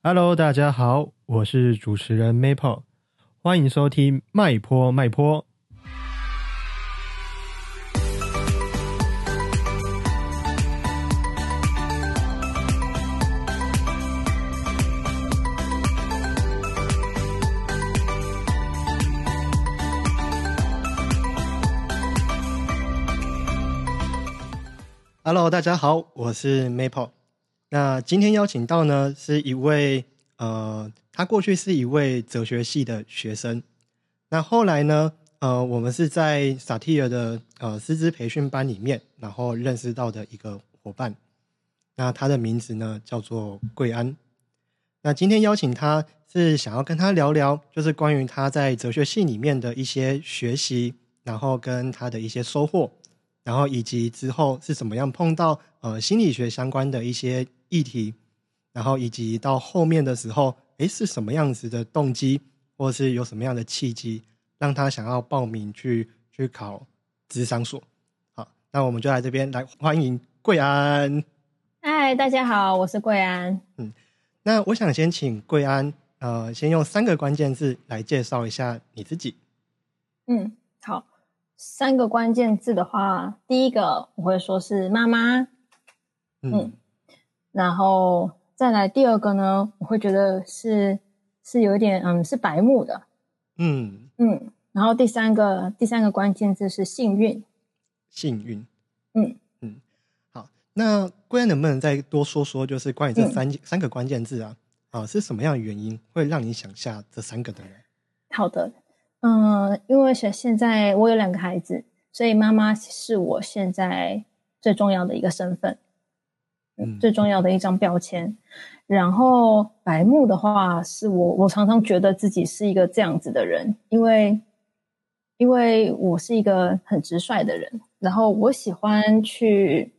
Hello，大家好，我是主持人 Maple，欢迎收听麦坡麦坡。Hello，大家好，我是 Maple。那今天邀请到呢，是一位呃，他过去是一位哲学系的学生。那后来呢，呃，我们是在萨提尔的呃师资培训班里面，然后认识到的一个伙伴。那他的名字呢叫做贵安。那今天邀请他是想要跟他聊聊，就是关于他在哲学系里面的一些学习，然后跟他的一些收获。然后以及之后是怎么样碰到呃心理学相关的一些议题，然后以及到后面的时候，哎是什么样子的动机，或者是有什么样的契机，让他想要报名去去考智商所？好，那我们就来这边来欢迎贵安。嗨，大家好，我是贵安。嗯，那我想先请贵安呃，先用三个关键字来介绍一下你自己。嗯，好。三个关键字的话，第一个我会说是妈妈，嗯，然后再来第二个呢，我会觉得是是有点嗯是白目的，嗯嗯，然后第三个第三个关键字是幸运，幸运，嗯嗯，好，那贵安能不能再多说说，就是关于这三三个关键字啊啊是什么样的原因会让你想下这三个的呢？好的。嗯，因为现现在我有两个孩子，所以妈妈是我现在最重要的一个身份，嗯，最重要的一张标签。然后白木的话，是我我常常觉得自己是一个这样子的人，因为因为我是一个很直率的人，然后我喜欢去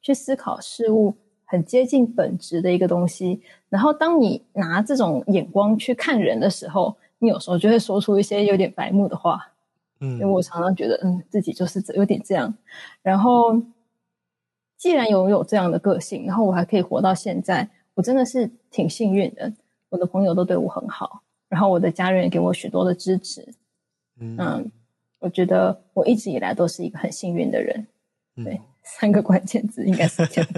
去思考事物很接近本质的一个东西。然后当你拿这种眼光去看人的时候。你有时候就会说出一些有点白目的话，嗯，因为我常常觉得，嗯，自己就是有点这样。然后，既然拥有这样的个性，然后我还可以活到现在，我真的是挺幸运的。我的朋友都对我很好，然后我的家人也给我许多的支持。嗯，我觉得我一直以来都是一个很幸运的人。对，三个关键字应该是这样。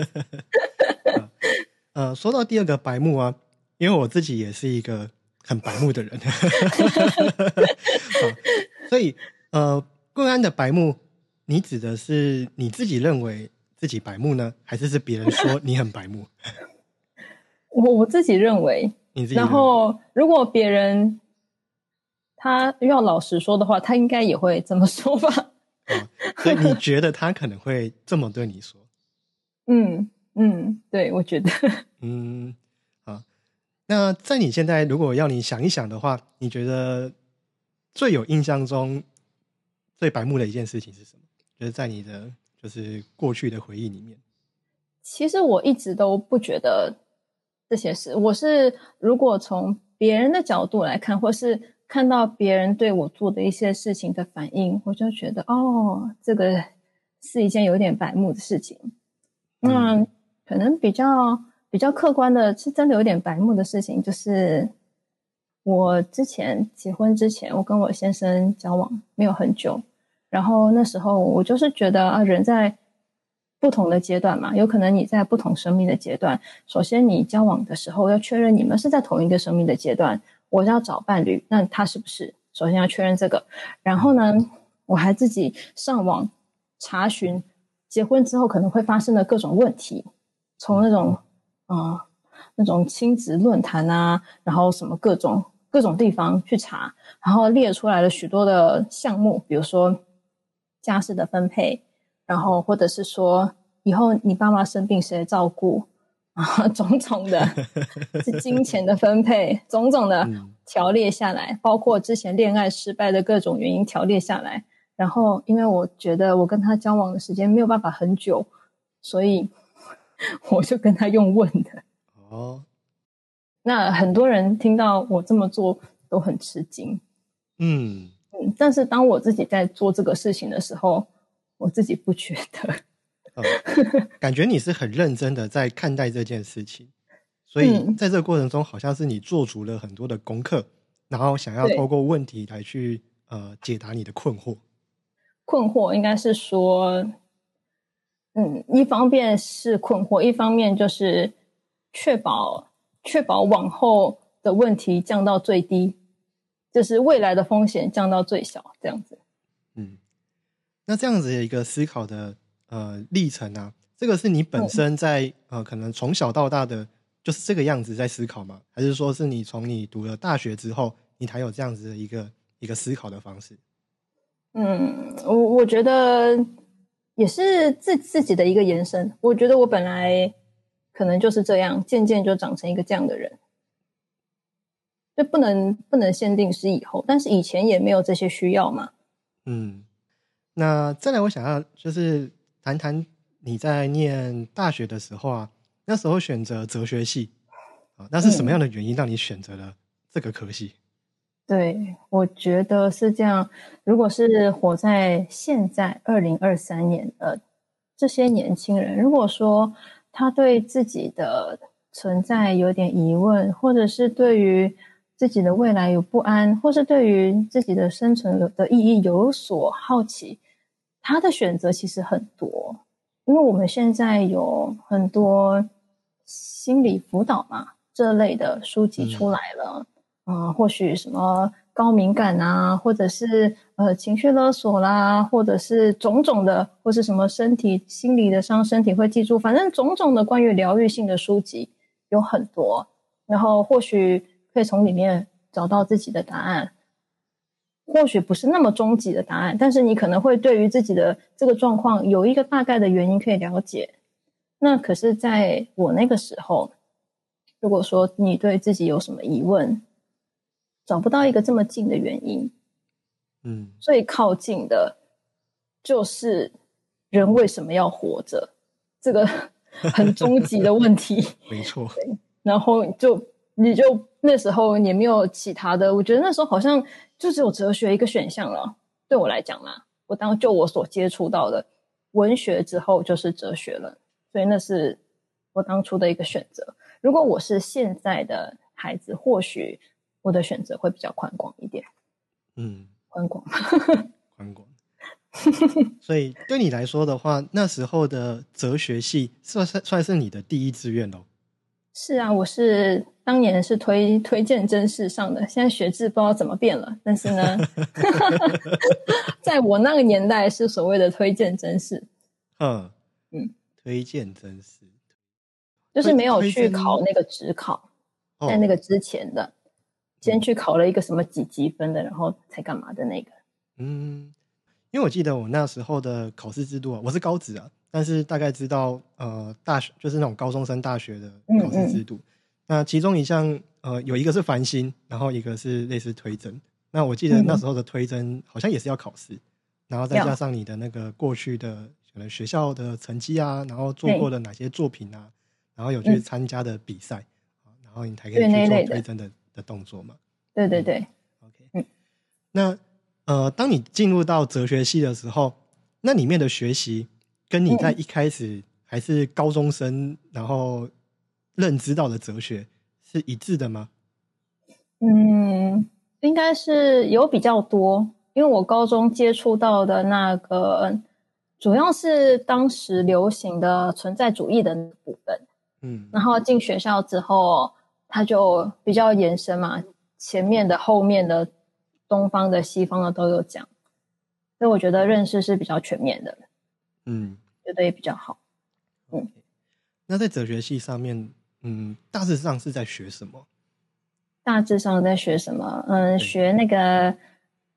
呃，说到第二个白目啊，因为我自己也是一个。很白目的人，所以呃，贵安的白目，你指的是你自己认为自己白目呢，还是是别人说你很白目？我我自己认为，然后如果别人他要老实说的话，他应该也会这么说吧？所以你觉得他可能会这么对你说？嗯嗯，对，我觉得嗯啊。那在你现在，如果要你想一想的话，你觉得最有印象中最白目的一件事情是什么？就是在你的就是过去的回忆里面。其实我一直都不觉得这些事。我是如果从别人的角度来看，或是看到别人对我做的一些事情的反应，我就觉得哦，这个是一件有点白目的事情。那可能比较。比较客观的是，真的有点白目的事情，就是我之前结婚之前，我跟我先生交往没有很久，然后那时候我就是觉得啊，人在不同的阶段嘛，有可能你在不同生命的阶段，首先你交往的时候要确认你们是在同一个生命的阶段，我要找伴侣，那他是不是？首先要确认这个，然后呢，我还自己上网查询结婚之后可能会发生的各种问题，从那种。啊，那种亲子论坛啊，然后什么各种各种地方去查，然后列出来了许多的项目，比如说家事的分配，然后或者是说以后你爸妈生病谁照顾啊，种种的，是金钱的分配，种种的条列下来，包括之前恋爱失败的各种原因条列下来。然后因为我觉得我跟他交往的时间没有办法很久，所以。我就跟他用问的哦，那很多人听到我这么做都很吃惊，嗯嗯，但是当我自己在做这个事情的时候，我自己不觉得，感觉你是很认真的在看待这件事情，所以在这个过程中，好像是你做足了很多的功课，然后想要透过问题来去呃解答你的困惑。困惑应该是说，嗯，一方面是困惑，一方面就是确保确保往后的问题降到最低，就是未来的风险降到最小，这样子。嗯，那这样子的一个思考的呃历程啊，这个是你本身在呃可能从小到大的就是这个样子在思考吗？还是说是你从你读了大学之后，你才有这样子的一个一个思考的方式？嗯，我我觉得也是自自己的一个延伸。我觉得我本来可能就是这样，渐渐就长成一个这样的人。就不能不能限定是以后，但是以前也没有这些需要嘛。嗯，那再来，我想要就是谈谈你在念大学的时候啊，那时候选择哲学系啊，那是什么样的原因让你选择了这个科系？对，我觉得是这样。如果是活在现在二零二三年的这些年轻人，如果说他对自己的存在有点疑问，或者是对于自己的未来有不安，或是对于自己的生存的意义有所好奇，他的选择其实很多。因为我们现在有很多心理辅导嘛这类的书籍出来了。啊，或许什么高敏感啊，或者是呃情绪勒索啦，或者是种种的，或是什么身体心理的伤，身体会记住，反正种种的关于疗愈性的书籍有很多，然后或许可以从里面找到自己的答案，或许不是那么终极的答案，但是你可能会对于自己的这个状况有一个大概的原因可以了解。那可是在我那个时候，如果说你对自己有什么疑问，找不到一个这么近的原因，嗯，最靠近的，就是人为什么要活着这个 很终极的问题。没错，然后就你就那时候也没有其他的，我觉得那时候好像就只有哲学一个选项了。对我来讲嘛，我当就我所接触到的文学之后就是哲学了，所以那是我当初的一个选择。如果我是现在的孩子，或许。我的选择会比较宽广一点，嗯，宽广，宽广。所以对你来说的话，那时候的哲学系算算算是你的第一志愿喽？是啊，我是当年是推推荐真试上的，现在学制不知道怎么变了。但是呢，在我那个年代是所谓的推荐真试，嗯嗯，推荐真试就是没有去考那个职考，在那个之前的。先去考了一个什么几级分的，然后才干嘛的那个？嗯，因为我记得我那时候的考试制度啊，我是高职啊，但是大概知道呃大学就是那种高中生大学的考试制度。那其中一项呃有一个是繁星，然后一个是类似推甄。那我记得那时候的推甄好像也是要考试，然后再加上你的那个过去的可能学校的成绩啊，然后做过的哪些作品啊，然后有去参加的比赛然后你才可以去做推甄的。的动作嘛？对对对，OK，嗯，那呃，当你进入到哲学系的时候，那里面的学习跟你在一开始还是高中生，然后认知到的哲学是一致的吗？嗯，应该是有比较多，因为我高中接触到的那个主要是当时流行的存在主义的部分，嗯，然后进学校之后。它就比较延伸嘛，前面的、后面的、东方的、西方的都有讲，所以我觉得认识是比较全面的，嗯，觉得也比较好。嗯，那在哲学系上面，嗯，大致上是在学什么？大致上在学什么？嗯，学那个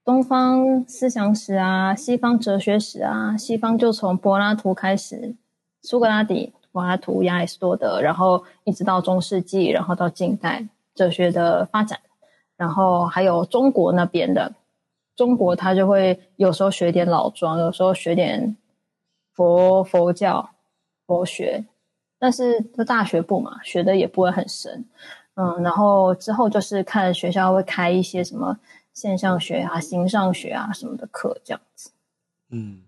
东方思想史啊，西方哲学史啊，西方就从柏拉图开始，苏格拉底。柏拉图、亚里士多德，然后一直到中世纪，然后到近代哲学的发展，然后还有中国那边的，中国他就会有时候学点老庄，有时候学点佛佛教、佛学，但是就大学部嘛，学的也不会很深，嗯，然后之后就是看学校会开一些什么现象学啊、形上学啊什么的课，这样子，嗯。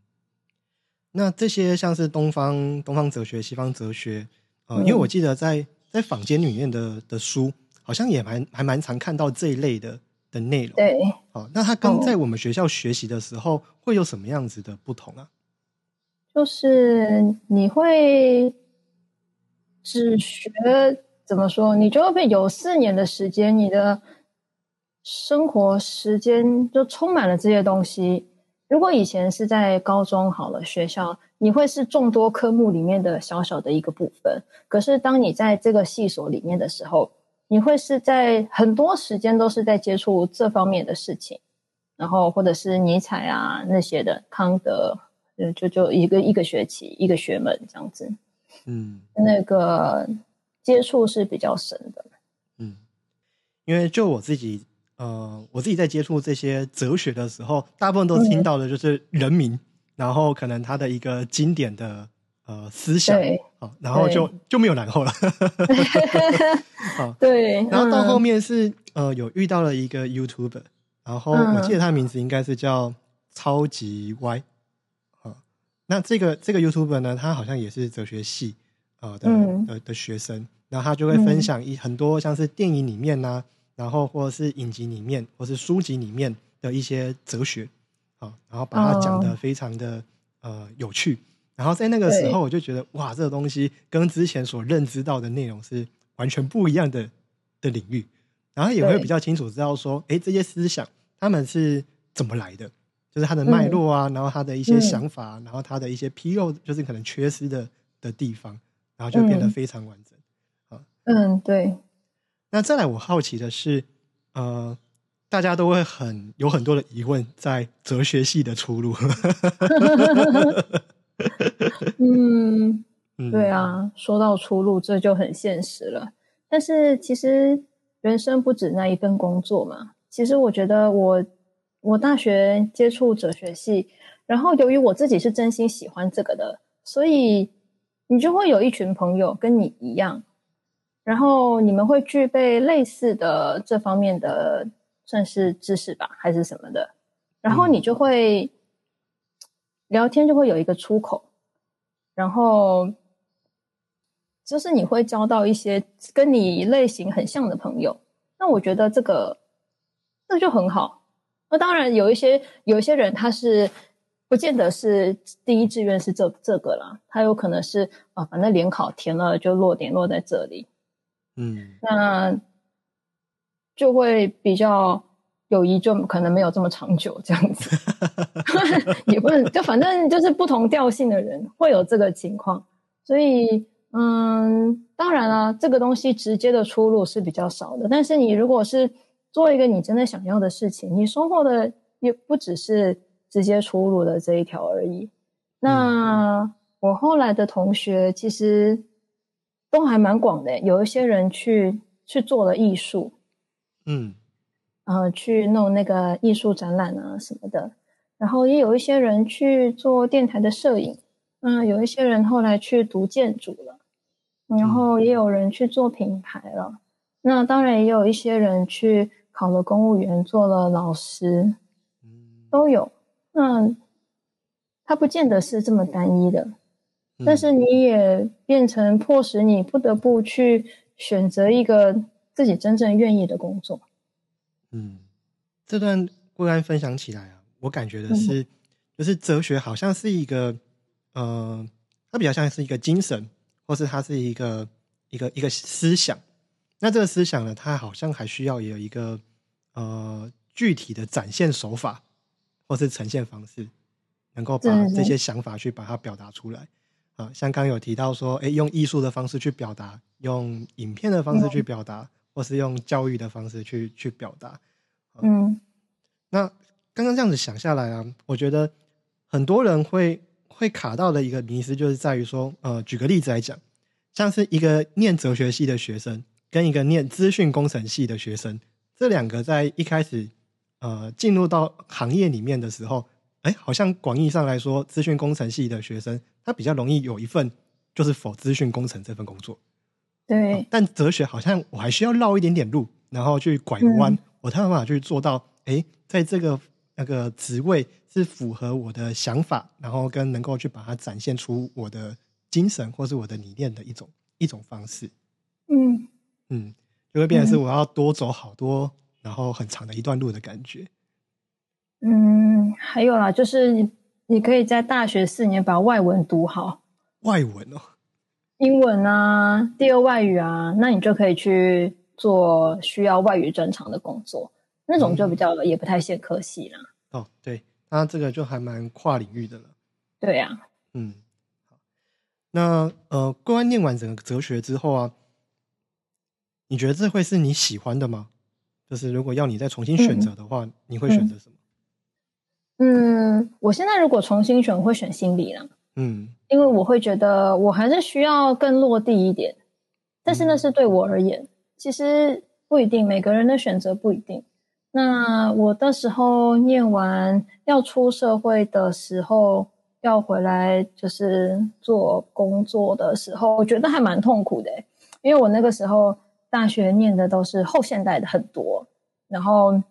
那这些像是东方东方哲学、西方哲学，呃，因为我记得在在坊间里面的的书，好像也蛮还蛮常看到这一类的的内容。对，好，那它跟在我们学校学习的时候会有什么样子的不同啊？就是你会只学怎么说，你就会有四年的时间，你的生活时间就充满了这些东西。如果以前是在高中好了学校，你会是众多科目里面的小小的一个部分。可是当你在这个系所里面的时候，你会是在很多时间都是在接触这方面的事情，然后或者是尼采啊那些的康德，就就一个一个学期一个学门这样子，嗯，那个接触是比较深的。嗯，因为就我自己。呃，我自己在接触这些哲学的时候，大部分都听到的就是人民，然后可能他的一个经典的呃思想，好，然后就就没有然后了。好，对。然后到后面是呃，有遇到了一个 YouTuber，然后我记得他名字应该是叫超级 Y。啊，那这个这个 YouTuber 呢，他好像也是哲学系啊的的的学生，然后他就会分享一很多像是电影里面呢。然后或者是影集里面，或是书籍里面的一些哲学，啊，然后把它讲的非常的呃有趣。然后在那个时候，我就觉得哇，这个东西跟之前所认知到的内容是完全不一样的的领域。然后也会比较清楚知道说，哎，这些思想他们是怎么来的，就是它的脉络啊，然后他的一些想法，然后他的一些纰漏，就是可能缺失的的地方，然后就变得非常完整。啊，嗯，对。那再来，我好奇的是，呃，大家都会很有很多的疑问，在哲学系的出路。嗯，对啊，说到出路，这就很现实了。但是其实人生不止那一份工作嘛。其实我觉得，我我大学接触哲学系，然后由于我自己是真心喜欢这个的，所以你就会有一群朋友跟你一样。然后你们会具备类似的这方面的算是知识吧，还是什么的？然后你就会聊天，就会有一个出口，然后就是你会交到一些跟你类型很像的朋友。那我觉得这个这就很好。那当然有一些有一些人他是不见得是第一志愿是这这个啦，他有可能是啊，反正联考填了就落点落在这里。嗯，那就会比较友谊就可能没有这么长久，这样子 也不能就反正就是不同调性的人会有这个情况，所以嗯，当然了，这个东西直接的出路是比较少的。但是你如果是做一个你真的想要的事情，你收获的也不只是直接出路的这一条而已。那我后来的同学其实。都还蛮广的，有一些人去去做了艺术，嗯，呃，去弄那个艺术展览啊什么的，然后也有一些人去做电台的摄影，嗯，有一些人后来去读建筑了，然后也有人去做品牌了，那当然也有一些人去考了公务员，做了老师，都有，那他不见得是这么单一的。但是你也变成迫使你不得不去选择一个自己真正愿意的工作。嗯，这段贵安分享起来啊，我感觉的是，就是哲学好像是一个，呃，它比较像是一个精神，或是它是一个一个一个思想。那这个思想呢，它好像还需要有一个呃具体的展现手法，或是呈现方式，能够把这些想法去把它表达出来。啊，像刚有提到说，哎，用艺术的方式去表达，用影片的方式去表达，或是用教育的方式去去表达。嗯，那刚刚这样子想下来啊，我觉得很多人会会卡到的一个迷思，就是在于说，呃，举个例子来讲，像是一个念哲学系的学生，跟一个念资讯工程系的学生，这两个在一开始呃进入到行业里面的时候，哎，好像广义上来说，资讯工程系的学生。他比较容易有一份就是否资讯工程这份工作，对。但哲学好像我还需要绕一点点路，然后去拐弯，我才有办法去做到。哎，在这个那个职位是符合我的想法，然后跟能够去把它展现出我的精神或是我的理念的一种一种方式。嗯嗯，就会变成是我要多走好多，然后很长的一段路的感觉。嗯，还有啦，就是你你可以在大学四年把外文读好，外文哦，英文啊，第二外语啊，那你就可以去做需要外语专长的工作，那种就比较也不太限科系啦。哦，对，那这个就还蛮跨领域的了。对呀、嗯，好，那呃，桂安念完整个哲学之后啊，你觉得这会是你喜欢的吗？就是如果要你再重新选择的话，你会选择什么？嗯，我现在如果重新选，我会选心理啦，嗯因为我会觉得我还是需要更落地一点，但是那是对我而言，其实不一定，每个人的选择不一定。那我到时候念完要出社会的时候，要回来就是做工作的时候，我觉得还蛮痛苦的欸，因为我那个时候大学念的都是后现代的很多，然后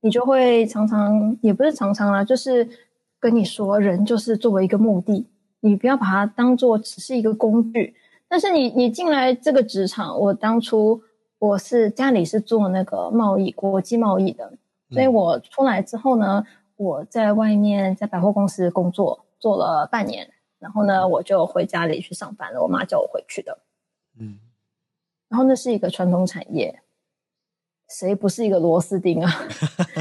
你就会常常也不是常常啦，就是跟你说，人就是作为一个目的，你不要把它当做只是一个工具。但是你你进来这个职场，我当初我是家里是做那个贸易国际贸易的，所以我出来之后呢，我在外面在百货公司工作做了半年，然后呢我就回家里去上班了，我妈叫我回去的。然后那是一个传统产业，谁不是一个螺丝钉啊？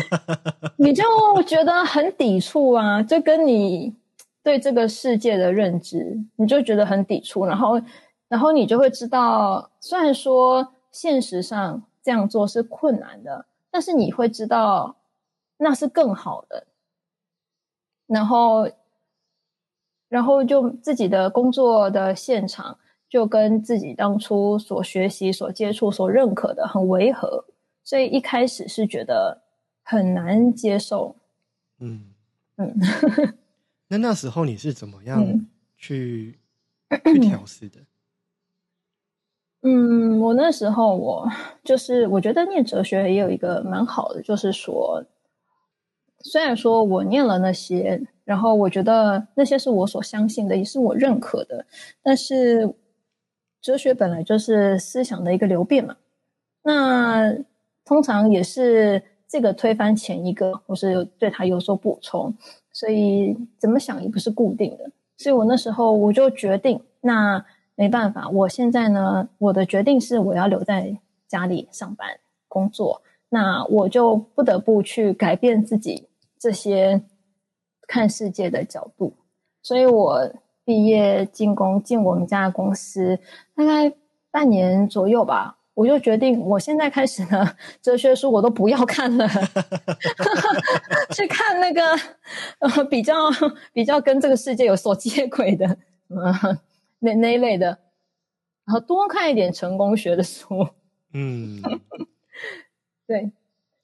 你就觉得很抵触啊，就跟你对这个世界的认知，你就觉得很抵触，然后，然后你就会知道，虽然说现实上这样做是困难的，但是你会知道那是更好的，然后，然后就自己的工作的现场。就跟自己当初所学习、所接触、所认可的很违和，所以一开始是觉得很难接受。嗯嗯，那那时候你是怎么样嗯去、去调试的？嗯，我那时候我就是我觉得念哲学也有一个蛮好的，就是说，虽然说我念了那些，然后我觉得那些是我所相信的，也是我认可的，但是。哲学本来就是思想的一个流变嘛，那通常也是这个推翻前一个，或是对它有所补充，所以怎么想也不是固定的。所以我那时候我就决定，那没办法，我现在呢，我的决定是我要留在家里上班工作，那我就不得不去改变自己这些看世界的角度，所以我。毕业进攻进我们家的公司，大概半年左右吧，我就决定，我现在开始呢，哲学书我都不要看了，去看那个呃比较比较跟这个世界有所接轨的，呃那那一类的，然后多看一点成功学的书。嗯，对，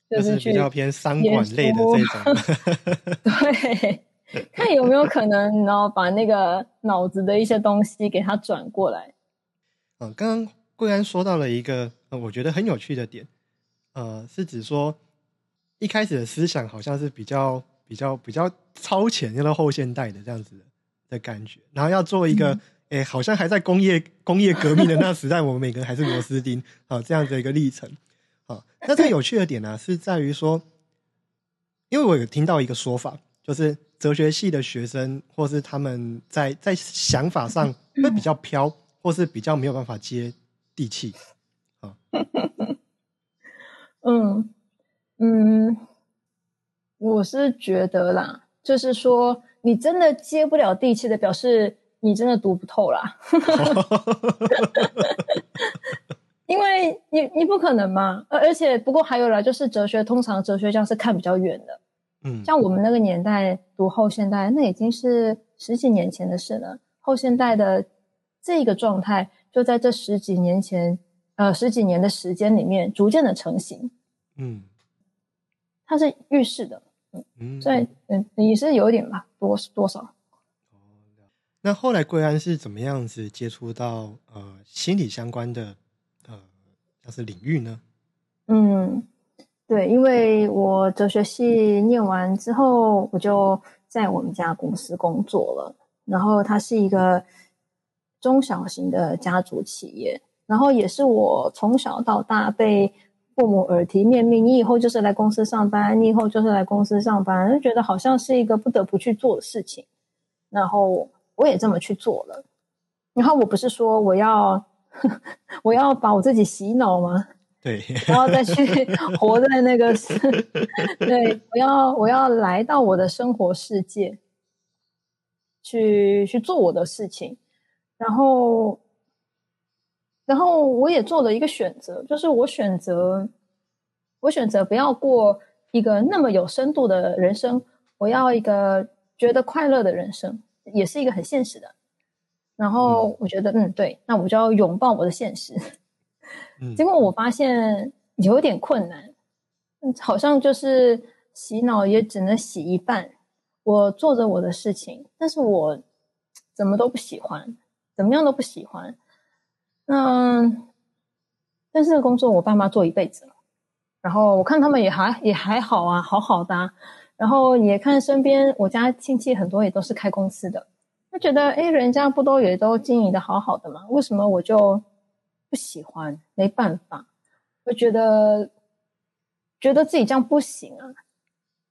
就是比较偏商管类的这种。对。看有没有可能，然后把那个脑子的一些东西给它转过来。嗯，刚刚桂安说到了一个呃，我觉得很有趣的点，呃，是指说一开始的思想好像是比较比较比较超前，要到后现代的这样子的的感觉，然后要做一个，哎、嗯，好像还在工业工业革命的那时代，我们每个人还是螺丝钉，好这样的一个历程。好，那这个有趣的点呢、啊，是在于说，因为我有听到一个说法，就是。哲学系的学生，或是他们在在想法上会比较飘，或是比较没有办法接地气啊。嗯嗯，我是觉得啦，就是说你真的接不了地气的，表示你真的读不透啦。因为你你不可能嘛，而而且不过还有啦，就是哲学通常哲学家是看比较远的。嗯，像我们那个年代读后现代，那已经是十几年前的事了。后现代的这个状态，就在这十几年前，呃，十几年的时间里面，逐渐的成型。嗯，它是预示的，嗯，嗯所以嗯，也是有一點吧，多多少。那后来贵安是怎么样子接触到呃心理相关的呃像是领域呢？嗯。对，因为我哲学系念完之后，我就在我们家公司工作了。然后它是一个中小型的家族企业，然后也是我从小到大被父母耳提面命，你以后就是来公司上班，你以后就是来公司上班，就觉得好像是一个不得不去做的事情。然后我也这么去做了。然后我不是说我要 我要把我自己洗脑吗？对，然后再去 活在那个对，我要我要来到我的生活世界，去去做我的事情，然后然后我也做了一个选择，就是我选择我选择不要过一个那么有深度的人生，我要一个觉得快乐的人生，也是一个很现实的。然后我觉得，嗯，对，那我就要拥抱我的现实。结果我发现有点困难，好像就是洗脑也只能洗一半。我做着我的事情，但是我怎么都不喜欢，怎么样都不喜欢。那，但是工作我爸妈做一辈子了，然后我看他们也还也还好啊，好好的。然后也看身边我家亲戚很多也都是开公司的，就觉得哎，人家不都也都经营的好好的吗？为什么我就？不喜欢，没办法，我觉得觉得自己这样不行啊。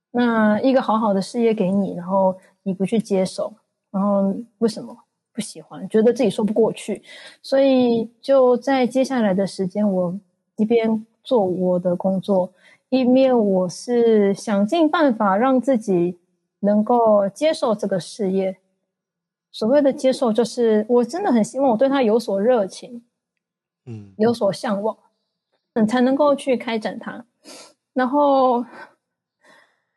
那一个好好的事业给你，然后你不去接手，然后为什么不喜欢？觉得自己说不过去，所以就在接下来的时间，我一边做我的工作，一面我是想尽办法让自己能够接受这个事业。所谓的接受，就是我真的很希望我对他有所热情。嗯，有所向往，嗯，才能够去开展它，然后，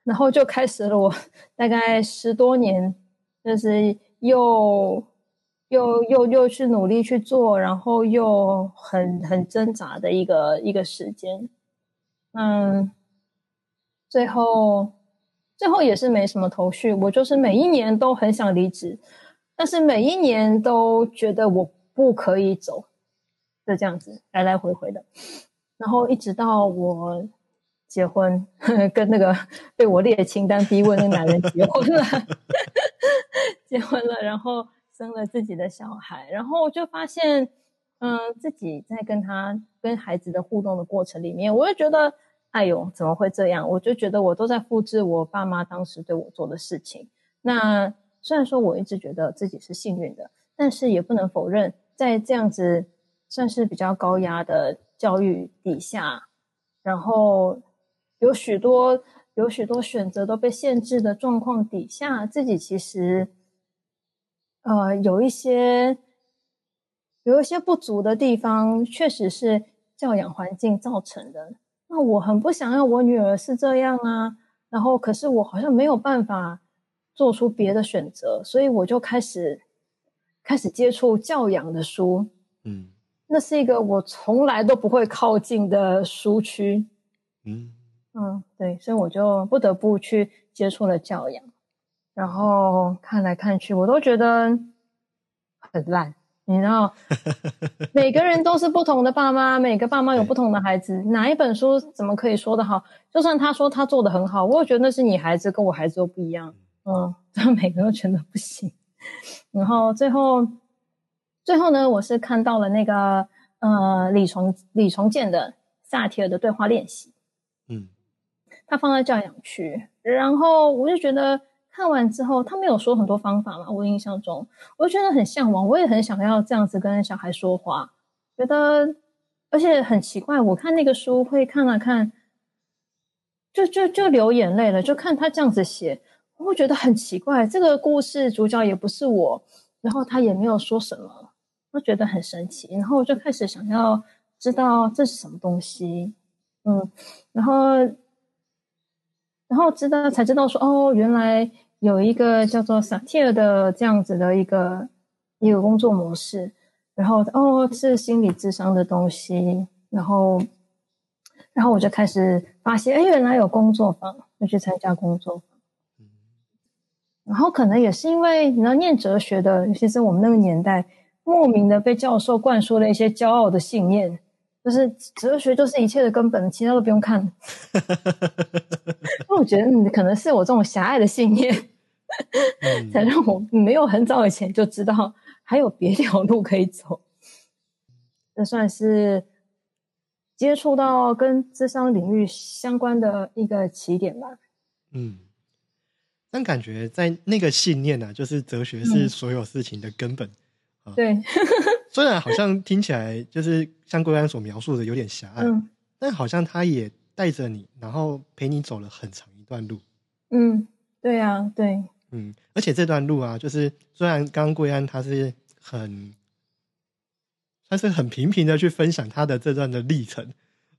然后就开始了我大概十多年，就是又又又又去努力去做，然后又很很挣扎的一个一个时间，嗯，最后最后也是没什么头绪，我就是每一年都很想离职，但是每一年都觉得我不可以走。就这样子来来回回的，然后一直到我结婚，跟那个被我列清单逼问的男人结婚了，结婚了，然后生了自己的小孩，然后就发现，嗯，自己在跟他跟孩子的互动的过程里面，我就觉得，哎呦，怎么会这样？我就觉得我都在复制我爸妈当时对我做的事情。那虽然说我一直觉得自己是幸运的，但是也不能否认，在这样子。算是比较高压的教育底下，然后有许多有许多选择都被限制的状况底下，自己其实呃有一些有一些不足的地方，确实是教养环境造成的。那我很不想要我女儿是这样啊，然后可是我好像没有办法做出别的选择，所以我就开始开始接触教养的书，嗯。那是一个我从来都不会靠近的书区，嗯嗯，对，所以我就不得不去接触了教养，然后看来看去，我都觉得很烂。你知道，每个人都是不同的爸妈，每个爸妈有不同的孩子，哪一本书怎么可以说的好？就算他说他做的很好，我也觉得那是你孩子跟我孩子都不一样，嗯，他每个都觉得不行，然后最后。最后呢，我是看到了那个呃李重李重建的萨提尔的对话练习，嗯，他放在教养区，然后我就觉得看完之后，他没有说很多方法嘛，我印象中，我就觉得很向往，我也很想要这样子跟小孩说话，觉得而且很奇怪，我看那个书会看了看，就就就流眼泪了，就看他这样子写，我会觉得很奇怪，这个故事主角也不是我，然后他也没有说什么。我觉得很神奇，然后我就开始想要知道这是什么东西，嗯，然后，然后知道才知道说，哦，原来有一个叫做萨提尔的这样子的一个一个工作模式，然后哦是心理智商的东西，然后，然后我就开始发现，哎，原来有工作坊，就去参加工作坊，然后可能也是因为你要念哲学的，尤其是我们那个年代。莫名的被教授灌输了一些骄傲的信念，就是哲学就是一切的根本，其他都不用看。那我觉得你可能是我这种狭隘的信念，才让我没有很早以前就知道还有别条路可以走。这算是接触到跟智商领域相关的一个起点吧。嗯，但感觉在那个信念呢，就是哲学是所有事情的根本。对，虽然好像听起来就是像桂安所描述的有点狭隘，但好像他也带着你，然后陪你走了很长一段路。嗯，对啊，对。嗯，而且这段路啊，就是虽然刚刚桂安他是很，他是很平平的去分享他的这段的历程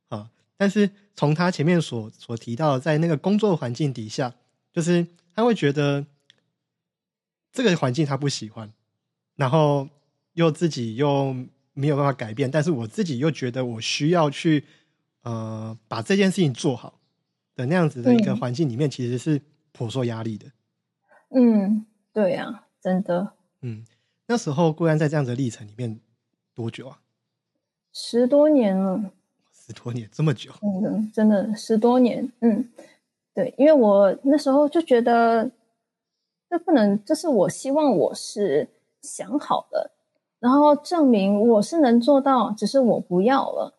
啊，但是从他前面所所提到，在那个工作环境底下，就是他会觉得这个环境他不喜欢，然后又自己又没有办法改变，但是我自己又觉得我需要去呃把这件事情做好的那样子的一个环境里面，其实是颇受压力的。嗯，对呀，真的。嗯，那时候固然在这样的历程里面多久啊？十多年了。十多年，这么久？嗯，真的十多年。嗯，对，因为我那时候就觉得，这不能，这是我希望我是想好的，然后证明我是能做到，只是我不要了。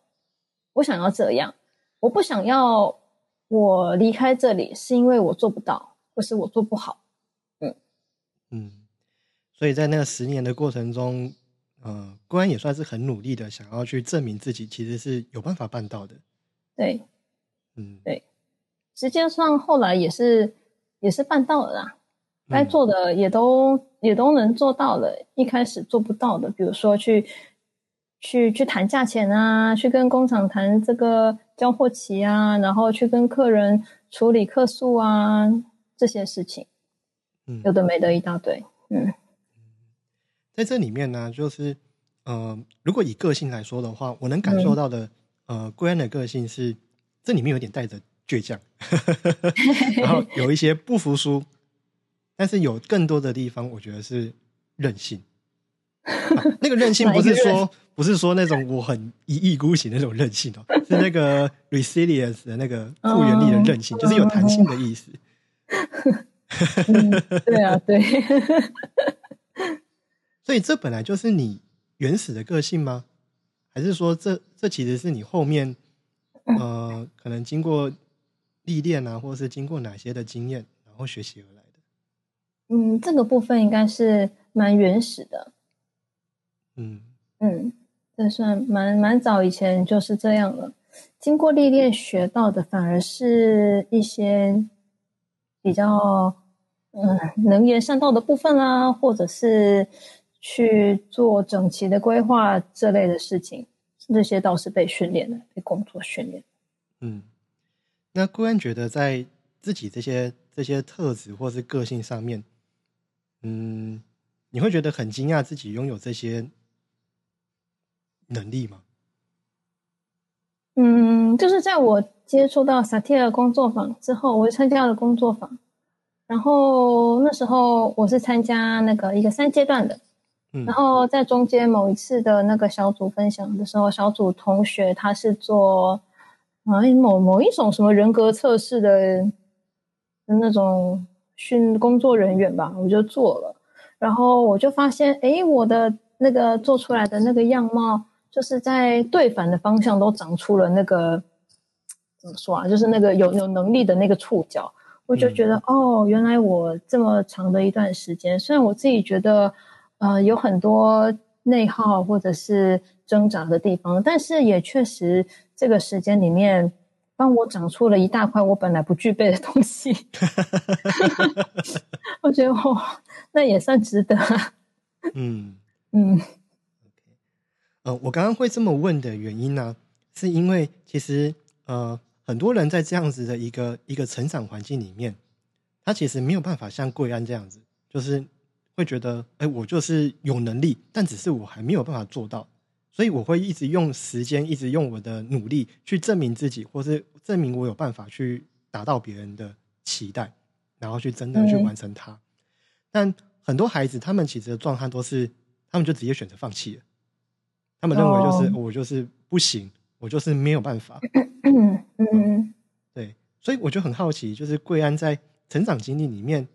我想要这样，我不想要我离开这里，是因为我做不到，或是我做不好。嗯嗯，所以在那个十年的过程中，呃，公安也算是很努力的，想要去证明自己其实是有办法办到的。对，嗯，对，实际上后来也是也是办到了啦，该做的也都也都能做到了。一开始做不到的，比如说去去去谈价钱啊，去跟工厂谈这个交货期啊，然后去跟客人处理客诉啊这些事情。有的没的一大堆，嗯，在这里面呢，就是呃，如果以个性来说的话，我能感受到的，呃，贵安的个性是这里面有点带着倔强，然后有一些不服输，但是有更多的地方，我觉得是任性。那个任性不是说不是说那种我很一意孤行那种任性哦，是那个 resilience 的那个复原力的任性，就是有弹性的意思。对啊，对。所以这本来就是你原始的个性吗？还是说这这其实是你后面呃可能经过历练啊，或者是经过哪些的经验，然后学习而来的？嗯，这个部分应该是蛮原始的。嗯嗯，这算蛮蛮早以前就是这样了。经过历练学到的，反而是一些比较。嗯，能言善道的部分啦，或者是去做整齐的规划这类的事情，这些倒是被训练的，被工作训练。嗯，那顾安觉得在自己这些这些特质或是个性上面，嗯，你会觉得很惊讶自己拥有这些能力吗？嗯，就是在我接触到萨提尔工作坊之后，我参加了工作坊。然后那时候我是参加那个一个三阶段的，然后在中间某一次的那个小组分享的时候，小组同学他是做啊某某一种什么人格测试的的那种训工作人员吧，我就做了，然后我就发现，哎，我的那个做出来的那个样貌，就是在对反的方向都长出了那个怎么说啊，就是那个有有能力的那个触角。我就觉得哦，原来我这么长的一段时间，虽然我自己觉得呃有很多内耗或者是挣扎的地方，但是也确实这个时间里面帮我长出了一大块我本来不具备的东西。我觉得哦，那也算值得。嗯嗯。呃，我刚刚会这么问的原因呢，是因为其实呃。很多人在这样子的一个一个成长环境里面，他其实没有办法像贵安这样子，就是会觉得，哎，我就是有能力，但只是我还没有办法做到，所以我会一直用时间，一直用我的努力去证明自己，或是证明我有办法去达到别人的期待，然后去真的去完成它。但很多孩子，他们其实的状态都是，他们就直接选择放弃了，他们认为就是我就是不行。我就是没有办法，嗯嗯，对，所以我就很好奇，就是贵安在成长经历里面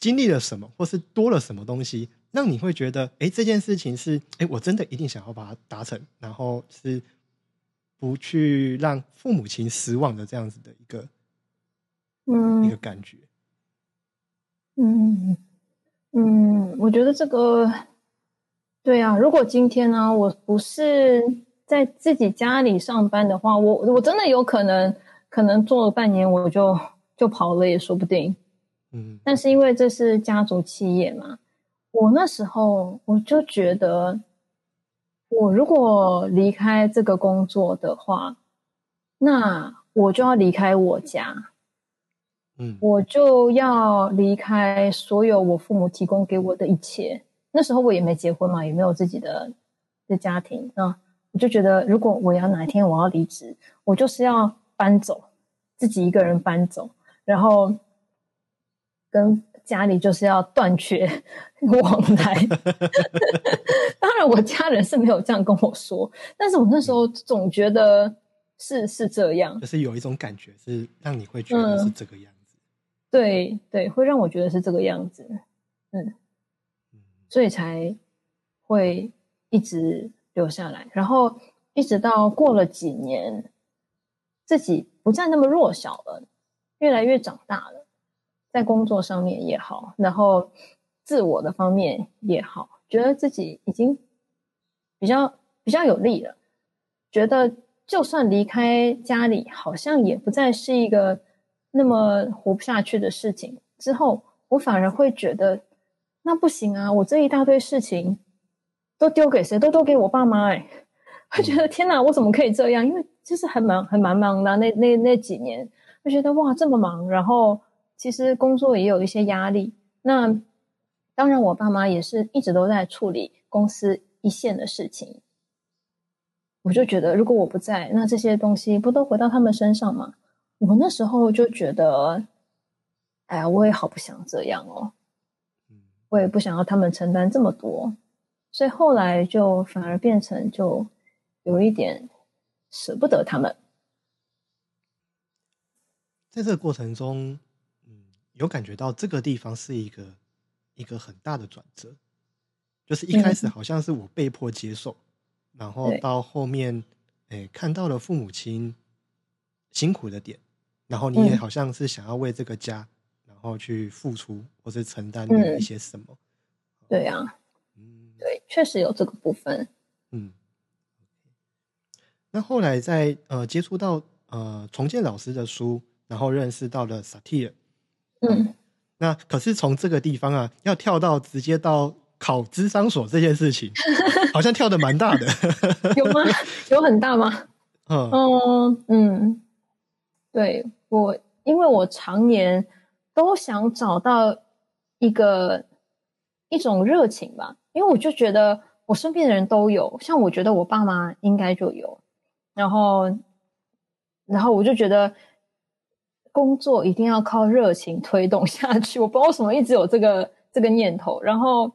经历了什么，或是多了什么东西，让你会觉得，哎，这件事情是，哎，我真的一定想要把它达成，然后是不去让父母亲失望的这样子的一个，嗯，一个感觉。嗯嗯，我觉得这个，对啊，如果今天呢，我不是在自己家里上班的话，我我真的有可能，可能做了半年我就就跑了也说不定。嗯，但是因为这是家族企业嘛。我那时候我就觉得，我如果离开这个工作的话，那我就要离开我家，嗯，我就要离开所有我父母提供给我的一切。那时候我也没结婚嘛，也没有自己的的家庭那，我就觉得，如果我要哪一天我要离职，我就是要搬走，自己一个人搬走，然后跟。家里就是要断绝 往来，当然我家人是没有这样跟我说，但是我那时候总觉得是是这样，就是有一种感觉是让你会觉得是这个样子，对对，会让我觉得是这个样子，嗯，所以才会一直留下来，然后一直到过了几年，自己不再那么弱小了，越来越长大了。在工作上面也好，然后自我的方面也好，觉得自己已经比较比较有力了。觉得就算离开家里，好像也不再是一个那么活不下去的事情。之后，我反而会觉得那不行啊！我这一大堆事情都丢给谁？都丢给我爸妈哎！会觉得天哪，我怎么可以这样？因为就是很忙，很蛮忙的那那那几年，会觉得哇这么忙，然后。其实工作也有一些压力，那当然我爸妈也是一直都在处理公司一线的事情。我就觉得，如果我不在，那这些东西不都回到他们身上吗？我那时候就觉得，哎呀，我也好不想这样哦，我也不想要他们承担这么多，所以后来就反而变成就有一点舍不得他们。在这个过程中。有感觉到这个地方是一个一个很大的转折，就是一开始好像是我被迫接受，然后到后面，哎，看到了父母亲辛苦的点，然后你也好像是想要为这个家，然后去付出或是承担一些什么。对呀，嗯，对，确实有这个部分。嗯，那后来在呃接触到呃重建老师的书，然后认识到了萨提尔。嗯，那可是从这个地方啊，要跳到直接到考智商所这件事情，好像跳的蛮大的，有吗？有很大吗？嗯嗯，对我，因为我常年都想找到一个一种热情吧，因为我就觉得我身边的人都有，像我觉得我爸妈应该就有，然后，然后我就觉得。工作一定要靠热情推动下去，我不知道为什么一直有这个这个念头。然后，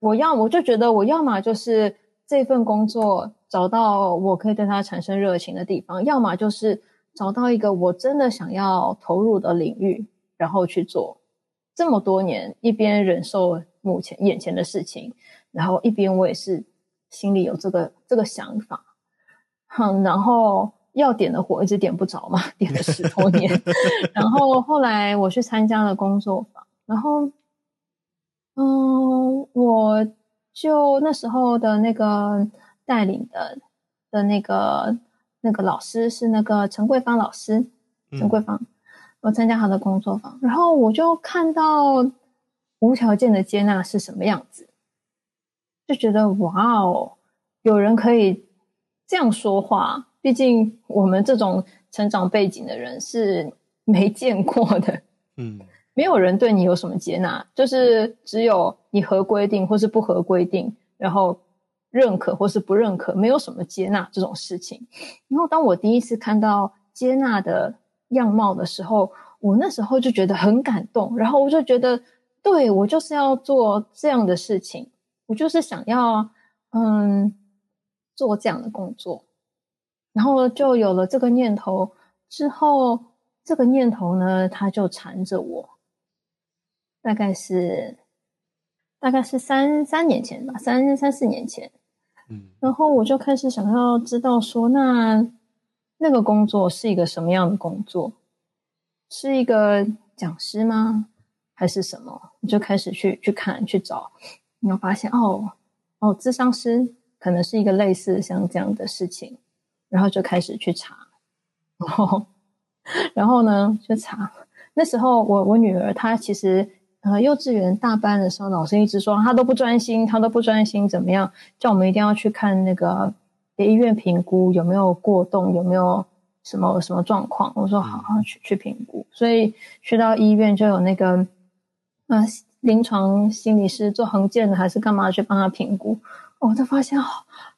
我要我就觉得我要么就是这份工作找到我可以对它产生热情的地方，要么就是找到一个我真的想要投入的领域，然后去做。这么多年，一边忍受目前眼前的事情，然后一边我也是心里有这个这个想法，哼，然后。要点的火一直点不着嘛，点了十多年。然后后来我去参加了工作坊，然后，嗯，我就那时候的那个带领的的那个那个老师是那个陈桂芳老师，陈桂芳，我参加他的工作坊，然后我就看到无条件的接纳是什么样子，就觉得哇哦，有人可以这样说话。毕竟我们这种成长背景的人是没见过的，嗯，没有人对你有什么接纳，就是只有你合规定或是不合规定，然后认可或是不认可，没有什么接纳这种事情。然后当我第一次看到接纳的样貌的时候，我那时候就觉得很感动，然后我就觉得，对我就是要做这样的事情，我就是想要嗯做这样的工作。然后就有了这个念头，之后这个念头呢，它就缠着我，大概是大概是三三年前吧，三三四年前。嗯然后我就开始想要知道说，那那个工作是一个什么样的工作？是一个讲师吗？还是什么？我就开始去去看去找，然后发现哦哦，智商师可能是一个类似像这样的事情，然后就开始去查，然后然后呢就查。那时候我我女儿她其实呃幼稚园大班的时候，老师一直说她都不专心，她都不专心，怎么样？叫我们一定要去看那个给医院评估有没有过动，有没有什么什么状况。我说好，好去去评估。所以去到医院就有那个呃临床心理师做横件的还是干嘛去帮他评估。我就发现哦，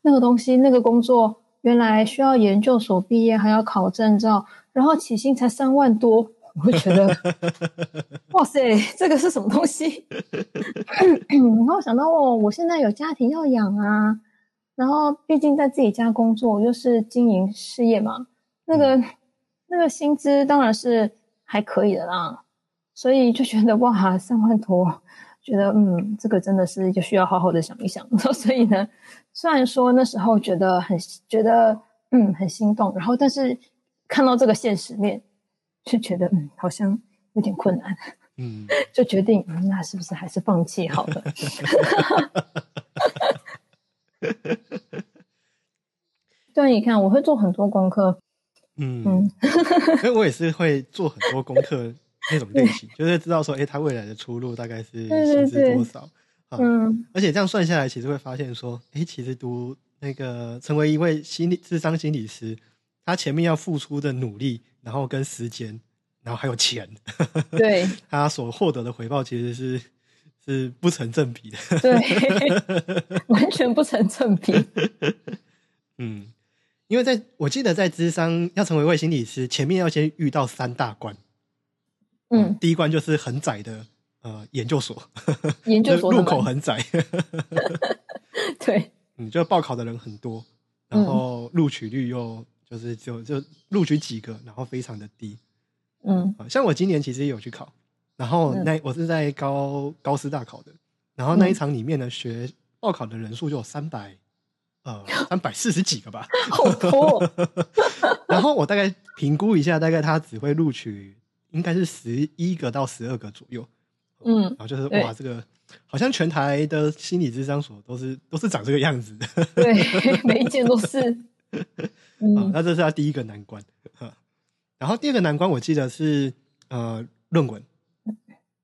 那个东西那个工作原来需要研究所毕业，还要考证照，然后起薪才三万多。我会觉得，哇塞，这个是什么东西？然后想到哦，我现在有家庭要养啊，然后毕竟在自己家工作，又是经营事业嘛，那个那个薪资当然是还可以的啦，所以就觉得哇，三万多，觉得嗯，这个真的是就需要好好的想一想。所以呢，虽然说那时候觉得很觉得嗯很心动，然后但是看到这个现实面。就觉得嗯，好像有点困难，嗯，就决定嗯，那是不是还是放弃好了？对，你看，我会做很多功课，嗯嗯，因为我也是会做很多功课那种类型，就是知道说，哎，他未来的出路大概是薪资多少啊？嗯而且这样算下来，其实会发现说，哎，其实读那个成为一位心理智商心理师，他前面要付出的努力，然后跟时间，然后还有钱，对他所获得的回报其实是是不成正比的。对，完全不成正比。嗯，因为在我记得在智商要成为一位心理师，前面要先遇到三大关。嗯，第一关就是很窄的呃研究所，研究所入口很窄 对，嗯，就报考的人很多，然后录取率又就是就就录取几个，然后非常的低。嗯。啊，像我今年其实也有去考，然后嗯。那我是在高高师大考的，然后那一场里面呢，学报考的人数就有三百呃 三百四十几个吧，好多哦，然后我大概评估一下，大概他只会录取应该是十一个到十二个左右，嗯然，后就是哇，这个好像全台的心理咨商所都是都是长这个样子的，对，每一件都是，那这是他第一个难关。然后第二个难关，我记得是呃论文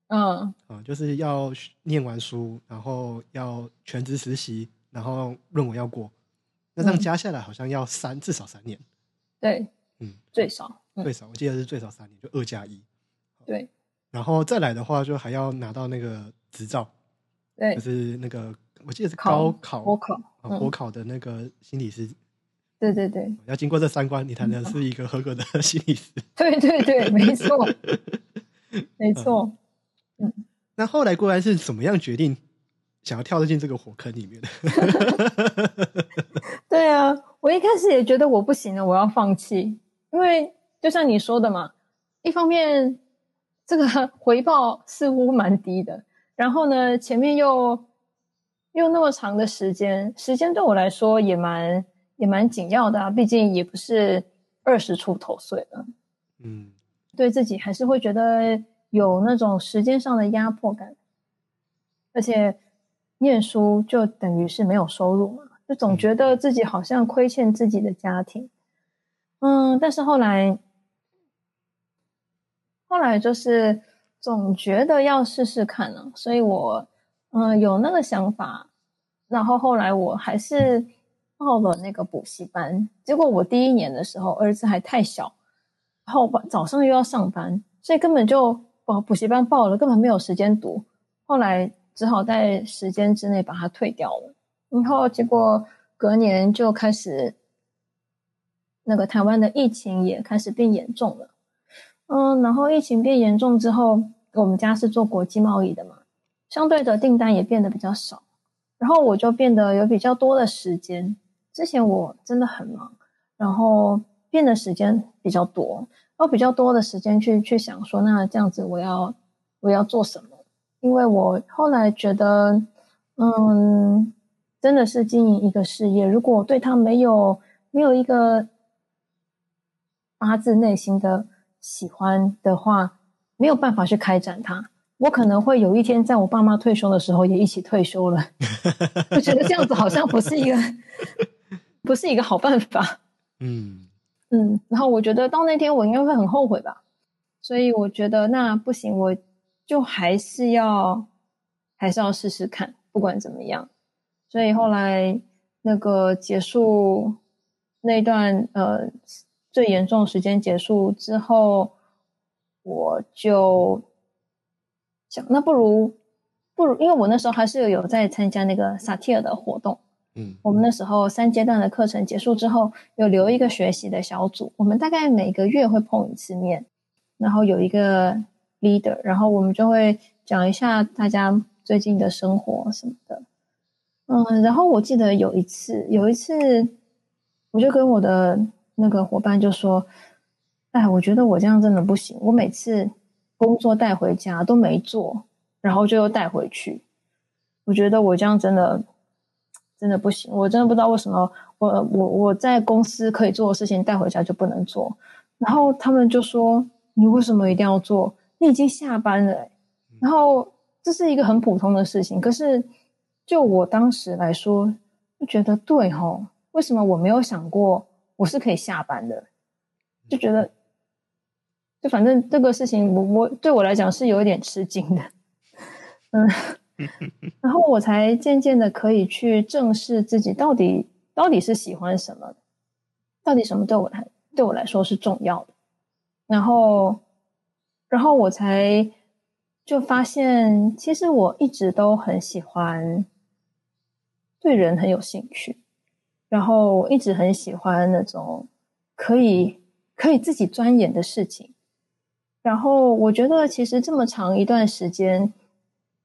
嗯。啊，就是要念完书，然后要全职实习，然后论文要过。那这样嗯。加下来好像要三至少三年，对，嗯，最少，嗯。最少我记得是最少三年，就二加一。对然后再来的话，就还要拿到那个执照，对就，是那个我记得是考高考国考，国考的那个心理师，对对对，要经过这三关，你才能是一个合格的 心理师。对对对，没错，没错。那后来过来是怎么样决定想要跳进这个火坑里面的？对啊，我一开始也觉得我不行了，我要放弃，因为就像你说的嘛，一方面这个 回报似乎蛮低的，然后呢，前面又又那么长的时间，时间对我来说也蛮也蛮紧要的啊，毕竟也不是二十出头岁了，嗯。对自己还是会觉得有那种时间上的压迫感，而且念书就等于是没有收入嘛，就总觉得自己好像亏欠自己的家庭。嗯，但是后来，后来就是总觉得要试试看了、所以我嗯有那个想法，然后后来我还是报了那个补习班，结果我第一年的时候儿子还太小。然后早上又要上班，所以根本就哦补习班报了，根本没有时间读。后来只好在时间之内把它退掉了。然后结果隔年就开始，那个台湾的疫情也开始变严重了。嗯，然后疫情变严重之后，我们家是做国际贸易的嘛，相对的订单也变得比较少，然后我就变得有比较多的时间。之前我真的很忙，然后变的时间比较多，有比较多的时间去去想说，那这样子我要我要做什么？因为我后来觉得，嗯，真的是经营一个事业，如果对他没有没有一个发自内心的喜欢的话，没有办法去开展它。我可能会有一天在我爸妈退休的时候也一起退休了。我觉得这样子好像不是一个 不是一个好办法。嗯嗯，然后我觉得到那天我应该会很后悔吧。所以我觉得那不行，我就还是要还是要试试看，不管怎么样。所以后来那个结束那段呃最严重时间结束之后，我就想，那不如不如，因为我那时候还是有在参加那个萨提尔的活动。嗯，我们那时候三阶段的课程结束之后，有留一个学习的小组，我们大概每个月会碰一次面。然后有一个 leader，然后我们就会讲一下大家最近的生活什么的。嗯，然后我记得有一次，有一次我就跟我的那个伙伴就说：“哎，我觉得我这样真的不行。我每次工作带回家都没做，然后就又带回去。我觉得我这样真的真的不行。我真的不知道为什么我我我在公司可以做的事情带回家就不能做。”然后他们就说。你为什么一定要做？你已经下班了，然后这是一个很普通的事情。可是就我当时来说，就觉得对吼，为什么我没有想过我是可以下班的？就觉得，就反正这个事情，我我对我来讲是有一点吃惊的，嗯，然后我才渐渐的可以去正视自己到底到底是喜欢什么，到底什么对我来对我来说是重要的。然后，然后我才就发现，其实我一直都很喜欢对人很有兴趣，然后我一直很喜欢那种可以可以自己钻研的事情。然后我觉得，其实这么长一段时间，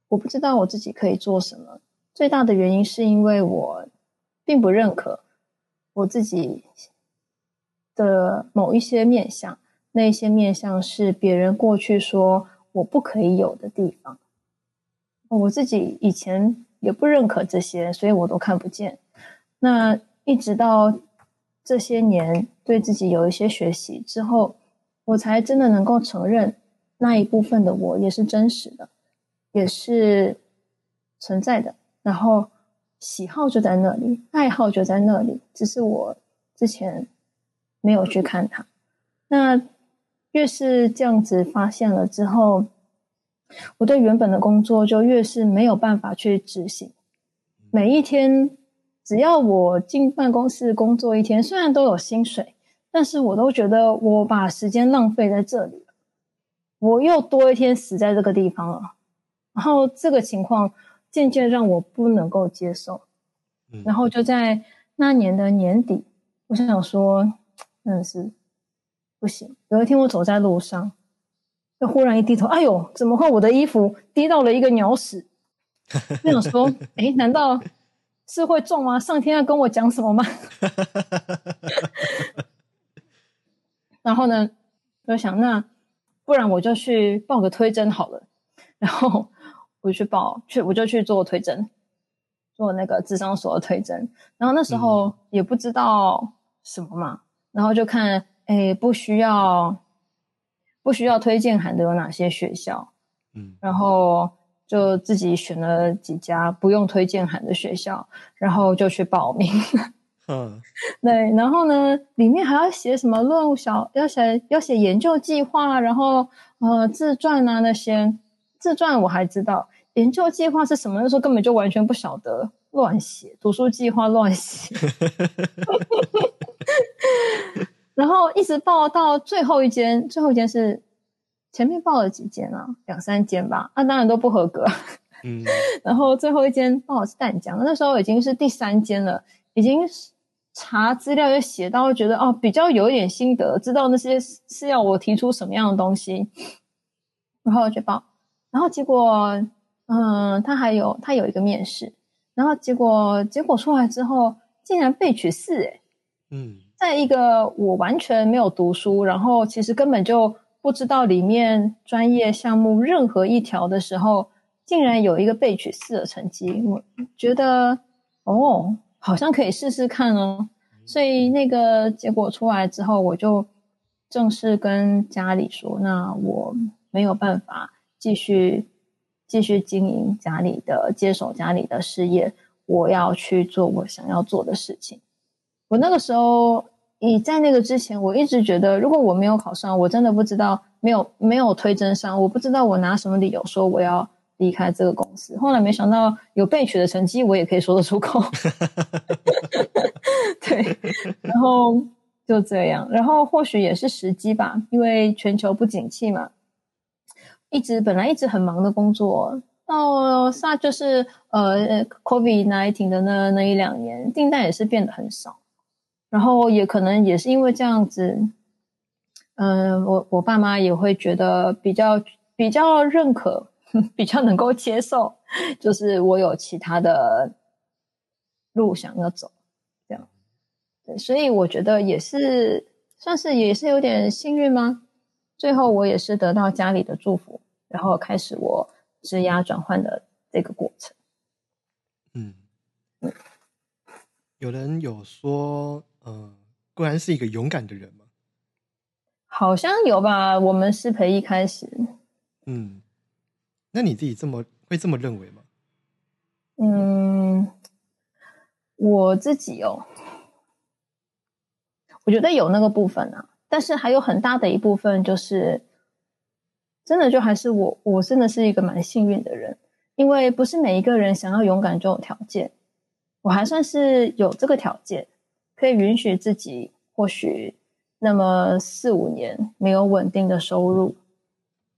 我不知道我自己可以做什么。最大的原因是因为我并不认可我自己的某一些面相。那些面相是别人过去说我不可以有的地方，我自己以前也不认可这些，所以我都看不见。那一直到这些年对自己有一些学习之后，我才真的能够承认那一部分的我也是真实的，也是存在的。然后喜好就在那里，爱好就在那里，只是我之前没有去看它。那。越是这样子发现了之后，我对原本的工作就越是没有办法去执行。每一天，只要我进办公室工作一天，虽然都有薪水，但是我都觉得我把时间浪费在这里了，我又多一天死在这个地方了。然后这个情况渐渐让我不能够接受。然后就在那年的年底，我想说，真的是。不行！有一天我走在路上，就忽然一低头，哎呦，怎么会我的衣服滴到了一个鸟屎？我想说，哎，难道是会中吗？上天要跟我讲什么吗？然后呢，我就想，那不然我就去报个推针好了。然后我去报，去我就去做推针，做那个智商所的推针。然后那时候也不知道什么嘛，然后就看。哎，不需要，不需要推荐函的有哪些学校？嗯，然后就自己选了几家不用推荐函的学校，然后就去报名。嗯，对，然后呢，里面还要写什么论小，要写要写研究计划，然后呃自传啊那些自传我还知道，研究计划是什么？那时候根本就完全不晓得，乱写，读书计划乱写。然后一直报到最后一间，最后一间是前面报了几间啊？两三间吧，那当然都不合格。嗯，然后最后一间报的是淡江，那时候已经是第三间了，已经查资料也写到，觉得哦比较有一点心得，知道那些是要我提出什么样的东西，然后就报，然后结果嗯，他还有他有一个面试，然后结果结果出来之后，竟然被取四哎，嗯。在一个我完全没有读书，然后其实根本就不知道里面专业项目任何一条的时候，竟然有一个被取四的成绩，我觉得哦，好像可以试试看哦。所以那个结果出来之后，我就正式跟家里说，那我没有办法继续继续经营家里的接手家里的事业，我要去做我想要做的事情。我那个时候，你在那个之前，我一直觉得，如果我没有考上，我真的不知道没有没有推甄上，我不知道我拿什么理由说我要离开这个公司。后来没想到有被取的成绩，我也可以说得出口。对，然后就这样，然后或许也是时机吧，因为全球不景气嘛，一直本来一直很忙的工作，到那就是呃，COVID nineteen 的那那一两年，订单也是变得很少。然后也可能也是因为这样子，嗯，我我爸妈也会觉得比较比较认可，比较能够接受，就是我有其他的路想要走，这样，对，所以我觉得也是算是也是有点幸运吗？最后我也是得到家里的祝福，然后开始我职涯转换的这个过程。嗯嗯，有人有说。嗯，固然是一个勇敢的人吗？好像有吧。我们师培一开始，嗯，那你自己这么会这么认为吗？嗯，我自己哦，我觉得有那个部分啊，但是还有很大的一部分就是，真的就还是我，我真的是一个蛮幸运的人，因为不是每一个人想要勇敢就有条件，我还算是有这个条件。可以允许自己或许那么四五年没有稳定的收入，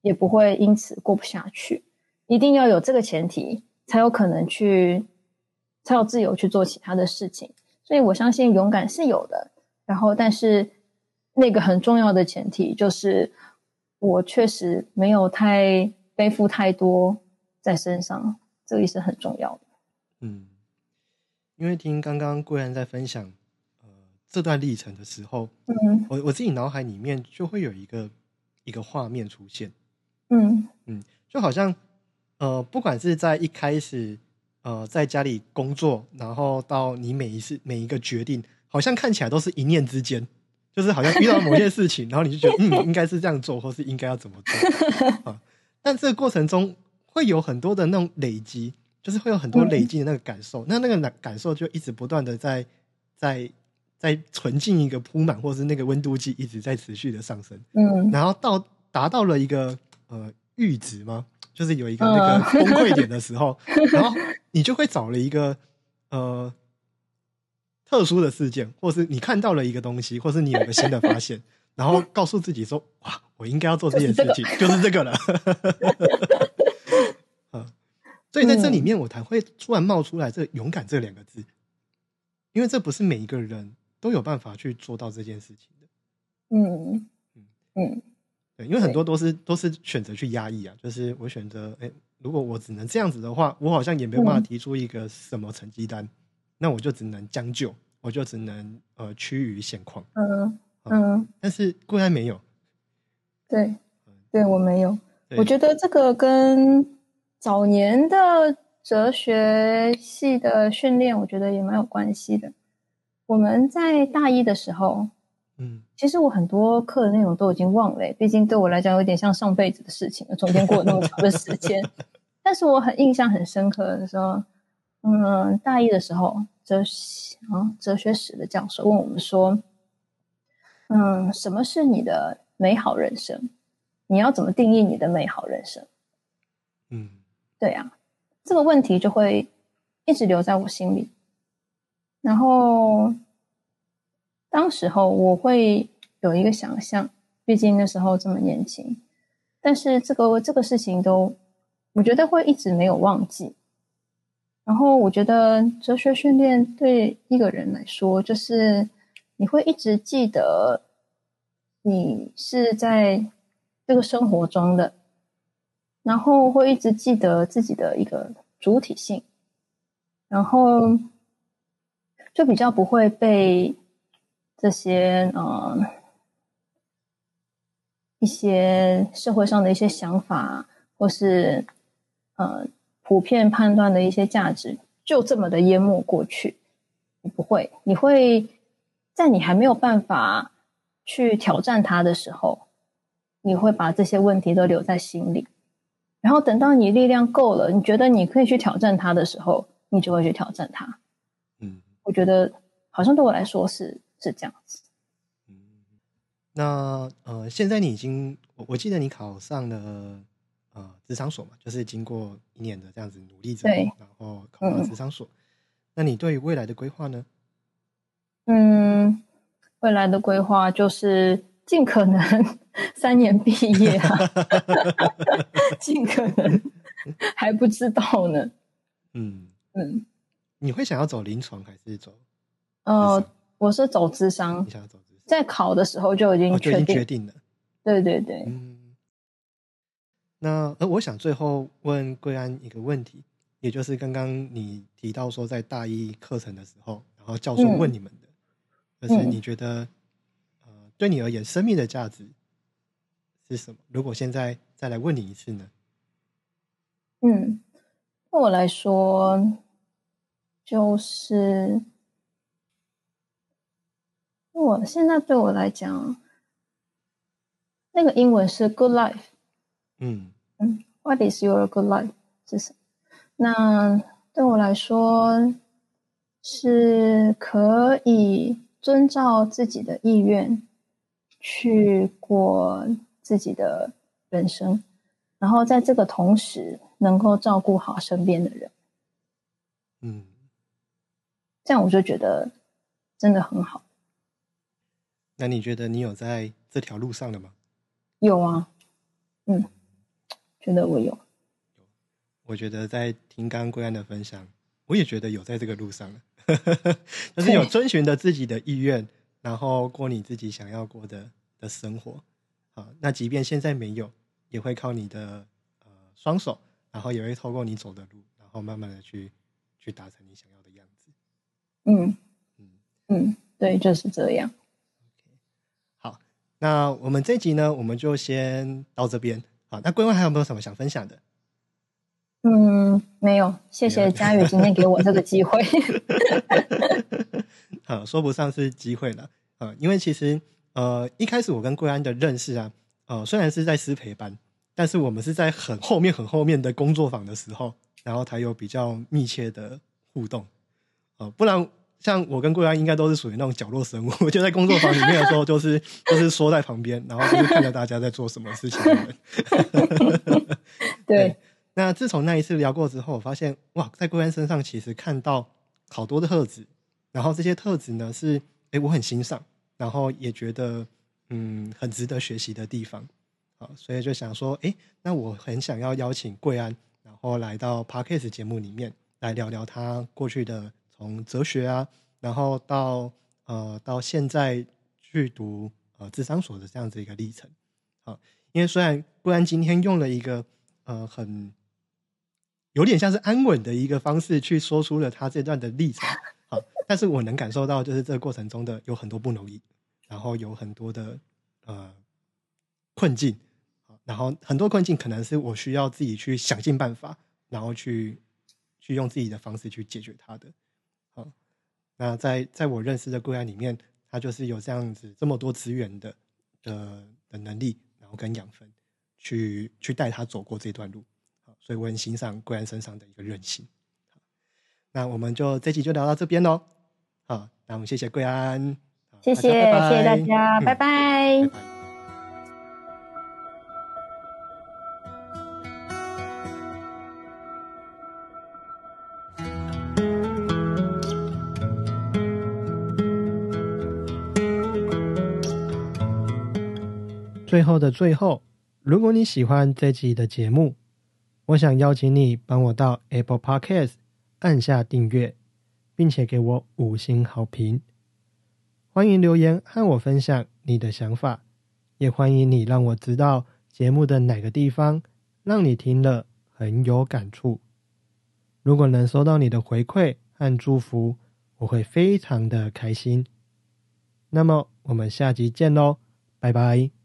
也不会因此过不下去。一定要有这个前提，才有可能去，才有自由去做其他的事情。所以我相信勇敢是有的。然后，但是那个很重要的前提就是，我确实没有太背负太多在身上，这个也是很重要的。嗯，因为听刚刚贵然在分享。这段历程的时候，嗯，我我自己脑海里面就会有一个一个画面出现，嗯。嗯，就好像呃，不管是在一开始呃在家里工作，然后到你每一次每一个决定，好像看起来都是一念之间，就是好像遇到某些事情，然后你就觉得嗯，应该是这样做，或是应该要怎么做。啊？但这个过程中会有很多的那种累积，就是会有很多累积的那个感受，那那个感感受就一直不断的在在。在纯净一个铺满，或是那个温度计一直在持续的上升，嗯，然后到达到了一个呃阈值吗？就是有一个那个崩溃点的时候，然后你就会找了一个呃特殊的事件，或是你看到了一个东西，或是你有个新的发现，然后告诉自己说：“哇，我应该要做这件事情，就是这个了。”嗯，所以在这里面，我才会突然冒出来这“勇敢”这两个字，因为这不是每一个人。都有办法去做到这件事情的，嗯嗯嗯，对，因为很多都是都是选择去压抑啊，就是我选择，哎，如果我只能这样子的话，我好像也没有办法提出一个什么成绩单，那我就只能将就，我就只能呃趋于现况，嗯嗯，但是固然没有，对，对我没有，我觉得这个跟早年的哲学系的训练，我觉得也蛮有关系的。我们在大一的时候，嗯，其实我很多课的内容都已经忘了，毕竟对我来讲有点像上辈子的事情了，中间过了那么长的时间。但是我很印象很深刻的时候，嗯，大一的时候，哲啊哲学史的教授问我们说，嗯，什么是你的美好人生？你要怎么定义你的美好人生？嗯，对啊，这个问题就会一直留在我心里。然后，当时候我会有一个想象，毕竟那时候这么年轻，但是这个这个事情都，我觉得会一直没有忘记。然后我觉得哲学训练对一个人来说，就是你会一直记得你是在这个生活中的，然后会一直记得自己的一个主体性，然后。就比较不会被这些呃一些社会上的一些想法，或是呃普遍判断的一些价值就这么的淹没过去。你不会，你会在你还没有办法去挑战它的时候，你会把这些问题都留在心里。然后等到你力量够了，你觉得你可以去挑战它的时候，你就会去挑战它。嗯我觉得好像对我来说是是这样子。嗯。那呃，现在你已经，我我记得你考上了呃职场所嘛，就是经过一年的这样子努力之后，然后考上了嗯职场所。那你对于未来的规划呢？嗯，未来的规划就是尽可能 三年毕业啊，尽可能 还不知道呢。嗯，嗯，你会想要走临床还是走？呃，我是走智商你，想要走智商？在考的时候就已经哦，就已确定，经决定了。对对对，嗯，那呃，我想最后问贵安一个问题，也就是刚刚你提到说在大一课程的时候，然后教授嗯问你们的，就是嗯你觉得呃，对你而言，生命的价值是什么？如果现在再来问你一次呢？嗯，对我来说，就是我现在对我来讲，那个英文是 good life。嗯嗯，What is your good life？是什么？那对我来说，是可以遵照自己的意愿去过自己的人生，然后在这个同时能够照顾好身边的人，嗯，这样我就觉得真的很好。那你觉得你有在这条路上了吗？有啊，嗯，觉得我有。我觉得在听刚刚归安的分享，我也觉得有在这个路上了，就是有遵循着自己的意愿，然后过你自己想要过的的生活。啊，那即便现在没有，也会靠你的呃双手，然后也会透过你走的路，然后慢慢的去去达成你想要。嗯嗯，嗯，对，就是这样。好，那我们这集呢，我们就先到这边。好，那桂安还有没有什么想分享的？嗯，没有，谢谢佳宇今天给我这个机会。呃，说不上是机会了，呃，因为其实呃一开始我跟桂安的认识啊，呃虽然是在师培班，但是我们是在很后面很后面的工作坊的时候，然后才有比较密切的互动，呃，不然像我跟贵安应该都是属于那种角落生物，就在工作坊里面的时候，就是就是缩在旁边，然后就是看着大家在做什么事情。对，那自从那一次聊过之后，我发现哇，在贵安身上其实看到好多的特质，然后这些特质呢是哎我很欣赏，然后也觉得嗯很值得学习的地方，好，所以就想说，哎，那我很想要邀请贵安，然后来到 Podcast 节目里面来聊聊他过去的从哲学啊，然后到呃到现在去读呃智商所的这样子一个历程，好，因为虽然贵安今天用了一个呃很有点像是安稳的一个方式去说出了他这段的历程，好，但是我能感受到就是这个过程中的有很多不容易，然后有很多的呃困境，好然后很多困境可能是我需要自己去想尽办法，然后去去用自己的方式去解决它的，好，那在在我认识的个案里面，他就是有这样子这么多资源的的的能力，然后跟养分去去带他走过这段路。好，所以我很欣赏贵安身上的一个韧性。好那我们就这集就聊到这边喽。好，那我们谢谢贵安，好谢谢，谢谢大家，嗯拜拜拜拜。最后的最后，如果你喜欢这集的节目，我想邀请你帮我到 Apple Podcast 按下订阅，并且给我五星好评。欢迎留言和我分享你的想法，也欢迎你让我知道节目的哪个地方让你听了很有感触。如果能收到你的回馈和祝福，我会非常的开心。那么我们下集见喽，拜拜。